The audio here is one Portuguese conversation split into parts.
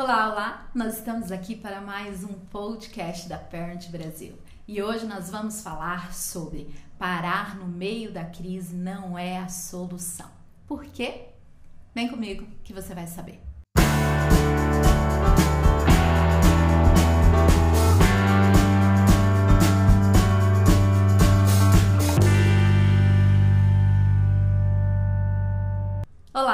Olá, olá! Nós estamos aqui para mais um podcast da Parent Brasil e hoje nós vamos falar sobre parar no meio da crise não é a solução. Por quê? Vem comigo que você vai saber.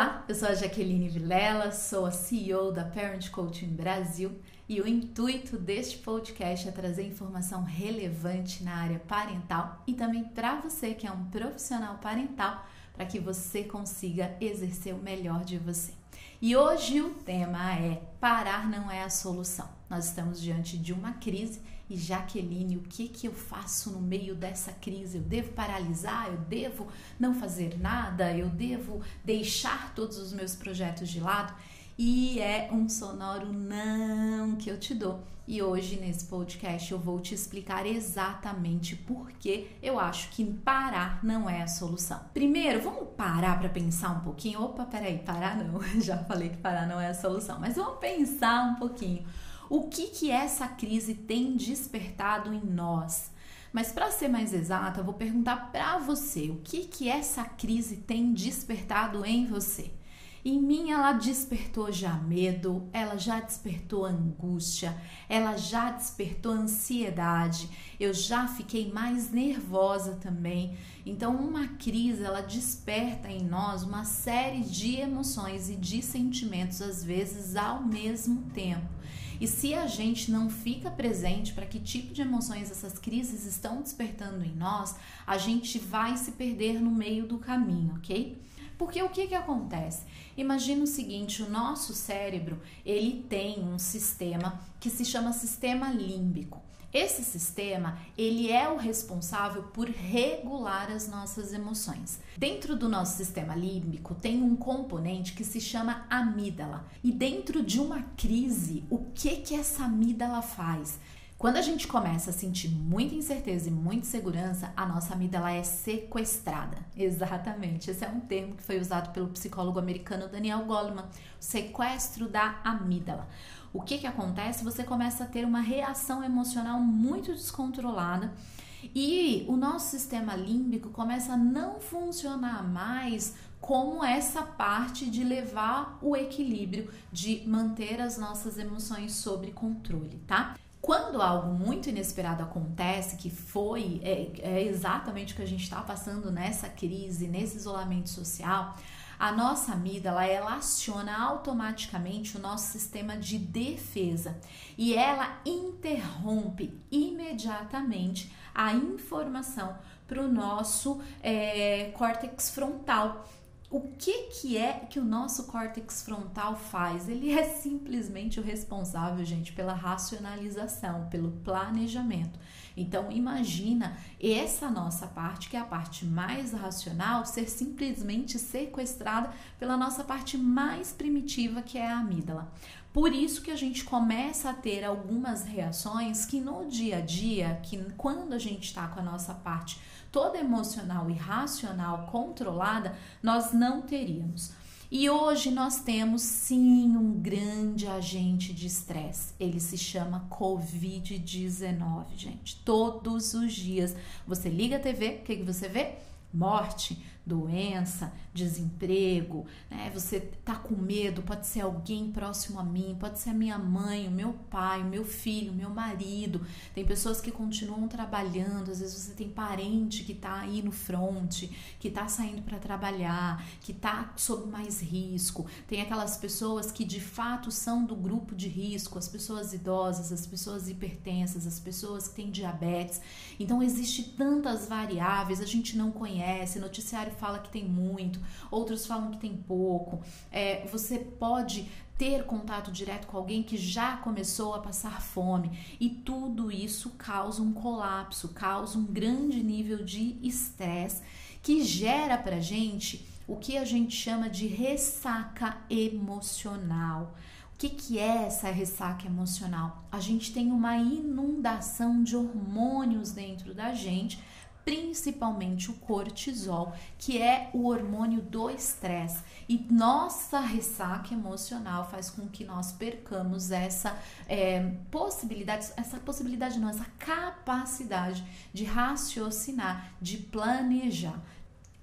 Olá, eu sou a Jaqueline Vilela, sou a CEO da Parent Coaching Brasil e o intuito deste podcast é trazer informação relevante na área parental e também para você que é um profissional parental, para que você consiga exercer o melhor de você. E hoje o tema é parar não é a solução. Nós estamos diante de uma crise e Jaqueline, o que que eu faço no meio dessa crise? Eu devo paralisar? Eu devo não fazer nada? Eu devo deixar todos os meus projetos de lado? E é um sonoro não que eu te dou. E hoje nesse podcast eu vou te explicar exatamente por que eu acho que parar não é a solução. Primeiro, vamos parar para pensar um pouquinho. Opa, peraí, parar não. Já falei que parar não é a solução, mas vamos pensar um pouquinho. O que que essa crise tem despertado em nós? Mas para ser mais exata, eu vou perguntar para você, o que que essa crise tem despertado em você? Em mim ela despertou já medo, ela já despertou angústia, ela já despertou ansiedade, eu já fiquei mais nervosa também. Então, uma crise ela desperta em nós uma série de emoções e de sentimentos, às vezes ao mesmo tempo. E se a gente não fica presente para que tipo de emoções essas crises estão despertando em nós, a gente vai se perder no meio do caminho, ok? Porque o que, que acontece? Imagina o seguinte, o nosso cérebro, ele tem um sistema que se chama sistema límbico. Esse sistema, ele é o responsável por regular as nossas emoções. Dentro do nosso sistema límbico tem um componente que se chama amígdala. E dentro de uma crise, o que que essa amígdala faz? Quando a gente começa a sentir muita incerteza e muita insegurança, a nossa amígdala é sequestrada. Exatamente. Esse é um termo que foi usado pelo psicólogo americano Daniel Goleman, sequestro da amígdala. O que que acontece? Você começa a ter uma reação emocional muito descontrolada e o nosso sistema límbico começa a não funcionar mais como essa parte de levar o equilíbrio, de manter as nossas emoções sob controle, tá? Quando algo muito inesperado acontece, que foi é, é exatamente o que a gente está passando nessa crise, nesse isolamento social, a nossa amígdala ela aciona automaticamente o nosso sistema de defesa. E ela interrompe imediatamente a informação para o nosso é, córtex frontal o que, que é que o nosso córtex frontal faz? Ele é simplesmente o responsável, gente, pela racionalização, pelo planejamento. Então, imagina essa nossa parte, que é a parte mais racional, ser simplesmente sequestrada pela nossa parte mais primitiva, que é a amígdala. Por isso que a gente começa a ter algumas reações que no dia a dia, que quando a gente está com a nossa parte toda emocional e racional controlada, nós não teríamos. E hoje nós temos sim um grande agente de estresse. Ele se chama Covid-19, gente. Todos os dias você liga a TV, o que, que você vê? Morte, doença, desemprego, né? Você tá com medo, pode ser alguém próximo a mim, pode ser a minha mãe, o meu pai, o meu filho, o meu marido. Tem pessoas que continuam trabalhando, às vezes você tem parente que tá aí no front, que tá saindo para trabalhar, que tá sob mais risco. Tem aquelas pessoas que de fato são do grupo de risco, as pessoas idosas, as pessoas hipertensas, as pessoas que têm diabetes. Então existe tantas variáveis, a gente não conhece, noticiário fala que tem muito, outros falam que tem pouco. É, você pode ter contato direto com alguém que já começou a passar fome e tudo isso causa um colapso, causa um grande nível de estresse que gera pra gente o que a gente chama de ressaca emocional. O que, que é essa ressaca emocional? A gente tem uma inundação de hormônios dentro da gente principalmente o cortisol, que é o hormônio do estresse. E nossa ressaca emocional faz com que nós percamos essa é, possibilidade, essa possibilidade não, essa capacidade de raciocinar, de planejar.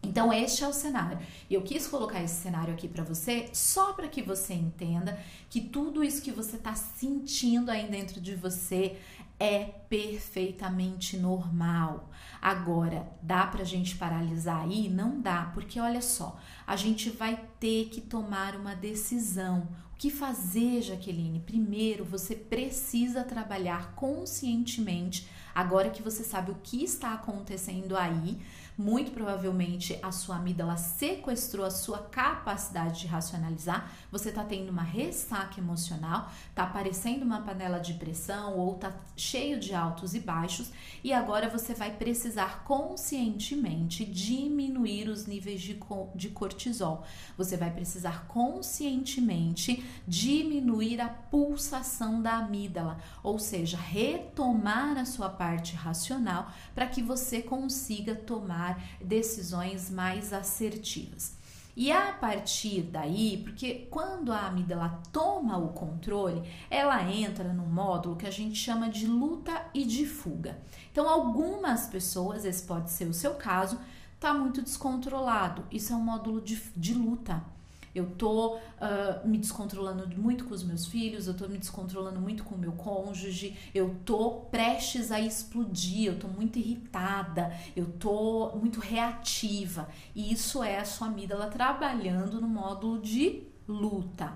Então, este é o cenário. Eu quis colocar esse cenário aqui para você só para que você entenda que tudo isso que você está sentindo aí dentro de você é perfeitamente normal. Agora, dá pra gente paralisar aí? Não dá, porque olha só, a gente vai ter que tomar uma decisão. O que fazer, Jaqueline? Primeiro, você precisa trabalhar conscientemente, agora que você sabe o que está acontecendo aí, muito provavelmente a sua amígdala sequestrou a sua capacidade de racionalizar, você está tendo uma ressaca emocional, está aparecendo uma panela de pressão ou está cheio de altos e baixos, e agora você vai precisar conscientemente diminuir os níveis de, de cortisol. Você vai precisar conscientemente diminuir a pulsação da amígdala, ou seja, retomar a sua parte racional para que você consiga tomar decisões mais assertivas. E a partir daí, porque quando a amígdala toma o controle, ela entra no módulo que a gente chama de luta e de fuga. Então, algumas pessoas, esse pode ser o seu caso, tá muito descontrolado. Isso é um módulo de, de luta. Eu tô uh, me descontrolando muito com os meus filhos, eu tô me descontrolando muito com o meu cônjuge, eu tô prestes a explodir, eu tô muito irritada, eu tô muito reativa. E isso é a sua amígdala trabalhando no módulo de luta.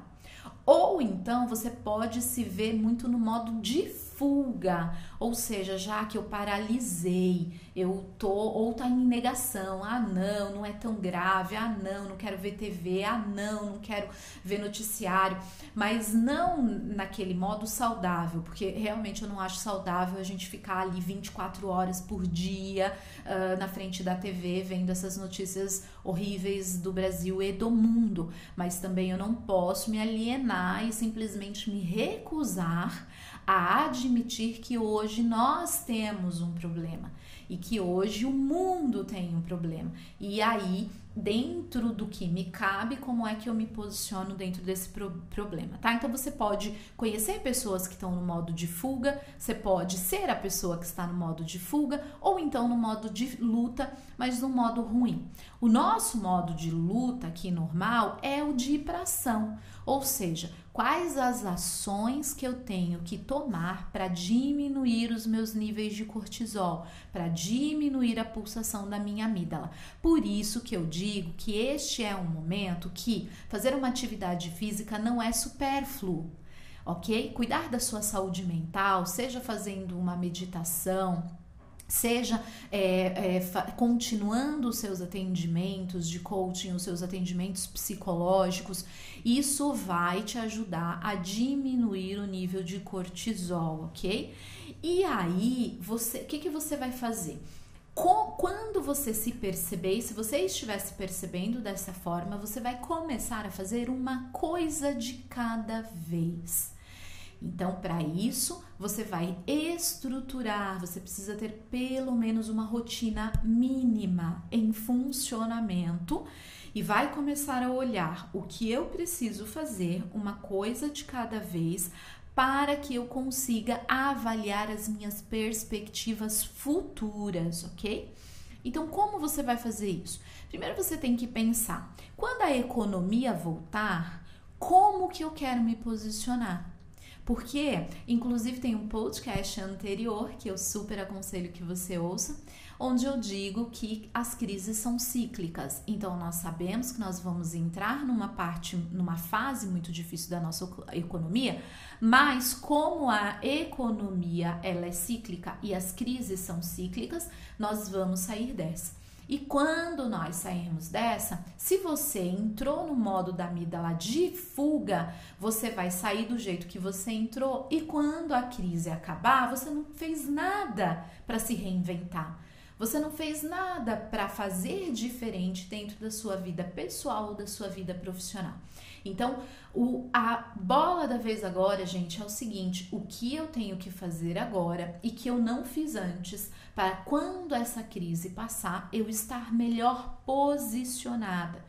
Ou então você pode se ver muito no modo de fuga, ou seja, já que eu paralisei, eu tô ou tá em negação, ah não, não é tão grave, ah não, não quero ver TV, ah não, não quero ver noticiário, mas não naquele modo saudável, porque realmente eu não acho saudável a gente ficar ali 24 horas por dia uh, na frente da TV vendo essas notícias horríveis do Brasil e do mundo, mas também eu não posso me alienar e simplesmente me recusar a admitir que hoje nós temos um problema e que hoje o mundo tem um problema. E aí, dentro do que me cabe, como é que eu me posiciono dentro desse pro problema, tá? Então você pode conhecer pessoas que estão no modo de fuga, você pode ser a pessoa que está no modo de fuga ou então no modo de luta, mas no modo ruim. O nosso modo de luta aqui normal é o de ir para ação, ou seja, quais as ações que eu tenho que tomar para diminuir os meus níveis de cortisol, para diminuir a pulsação da minha amígdala. Por isso que eu digo que este é um momento que fazer uma atividade física não é supérfluo. Ok? Cuidar da sua saúde mental, seja fazendo uma meditação, seja é, é, continuando os seus atendimentos de coaching, os seus atendimentos psicológicos, isso vai te ajudar a diminuir o nível de cortisol, ok? E aí, você, o que, que você vai fazer? Quando você se perceber, se você estiver se percebendo dessa forma, você vai começar a fazer uma coisa de cada vez. Então, para isso, você vai estruturar, você precisa ter pelo menos uma rotina mínima em funcionamento e vai começar a olhar o que eu preciso fazer, uma coisa de cada vez, para que eu consiga avaliar as minhas perspectivas futuras, ok? Então, como você vai fazer isso? Primeiro você tem que pensar: quando a economia voltar, como que eu quero me posicionar? Porque, inclusive, tem um podcast anterior que eu super aconselho que você ouça, onde eu digo que as crises são cíclicas. Então, nós sabemos que nós vamos entrar numa parte, numa fase muito difícil da nossa economia, mas como a economia ela é cíclica e as crises são cíclicas, nós vamos sair dessa. E quando nós sairmos dessa, se você entrou no modo da amígdala de fuga, você vai sair do jeito que você entrou e quando a crise acabar, você não fez nada para se reinventar. Você não fez nada para fazer diferente dentro da sua vida pessoal ou da sua vida profissional. Então, o, a bola da vez agora, gente, é o seguinte: o que eu tenho que fazer agora e que eu não fiz antes, para quando essa crise passar, eu estar melhor posicionada.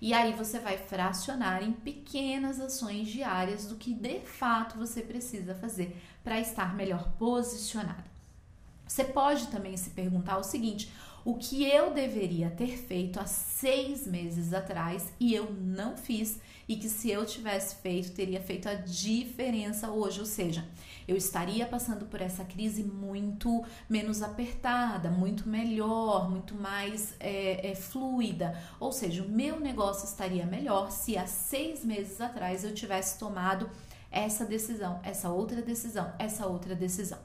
E aí você vai fracionar em pequenas ações diárias do que de fato você precisa fazer para estar melhor posicionada. Você pode também se perguntar o seguinte: o que eu deveria ter feito há seis meses atrás e eu não fiz, e que se eu tivesse feito, teria feito a diferença hoje. Ou seja, eu estaria passando por essa crise muito menos apertada, muito melhor, muito mais é, é, fluida. Ou seja, o meu negócio estaria melhor se há seis meses atrás eu tivesse tomado essa decisão, essa outra decisão, essa outra decisão.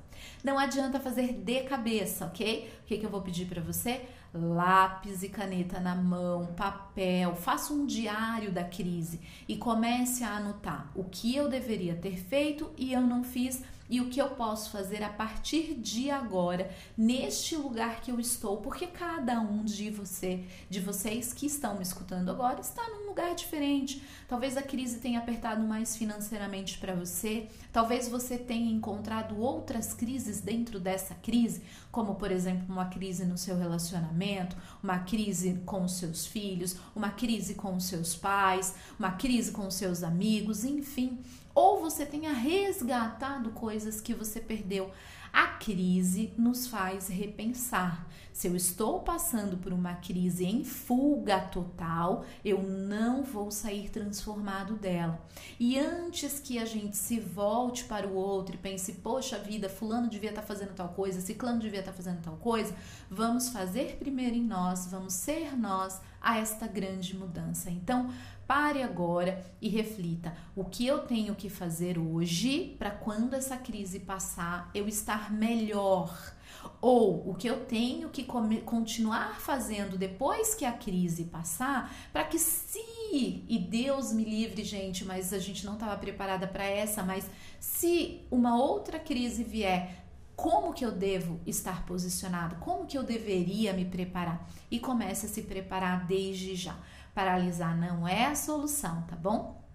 Não adianta fazer de cabeça, ok? O que, que eu vou pedir para você? Lápis e caneta na mão, papel, faça um diário da crise e comece a anotar o que eu deveria ter feito e eu não fiz e o que eu posso fazer a partir de agora neste lugar que eu estou, porque cada um de você, de vocês que estão me escutando agora, está num lugar diferente. Talvez a crise tenha apertado mais financeiramente para você, talvez você tenha encontrado outras crises dentro dessa crise, como por exemplo, uma crise no seu relacionamento, uma crise com os seus filhos, uma crise com os seus pais, uma crise com os seus amigos, enfim ou você tenha resgatado coisas que você perdeu. A crise nos faz repensar. Se eu estou passando por uma crise em fuga total, eu não vou sair transformado dela. E antes que a gente se volte para o outro e pense, poxa vida, fulano devia estar tá fazendo tal coisa, ciclano devia estar tá fazendo tal coisa, vamos fazer primeiro em nós, vamos ser nós a esta grande mudança. Então, Pare agora e reflita: o que eu tenho que fazer hoje para quando essa crise passar eu melhor? Ou o que eu tenho que continuar fazendo depois que a crise passar, para que se, e Deus me livre, gente, mas a gente não estava preparada para essa, mas se uma outra crise vier, como que eu devo estar posicionado, como que eu deveria me preparar e comece a se preparar desde já. Paralisar não é a solução, tá bom?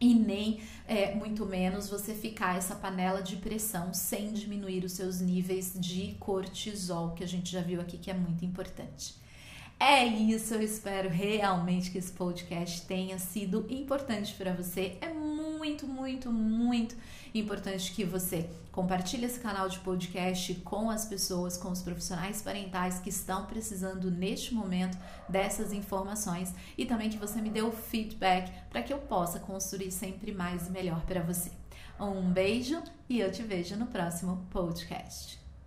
E nem, é, muito menos, você ficar essa panela de pressão sem diminuir os seus níveis de cortisol, que a gente já viu aqui que é muito importante. É isso, eu espero realmente que esse podcast tenha sido importante para você. É muito, muito, muito importante que você compartilhe esse canal de podcast com as pessoas, com os profissionais parentais que estão precisando neste momento dessas informações e também que você me dê o feedback para que eu possa construir sempre mais e melhor para você. Um beijo e eu te vejo no próximo podcast.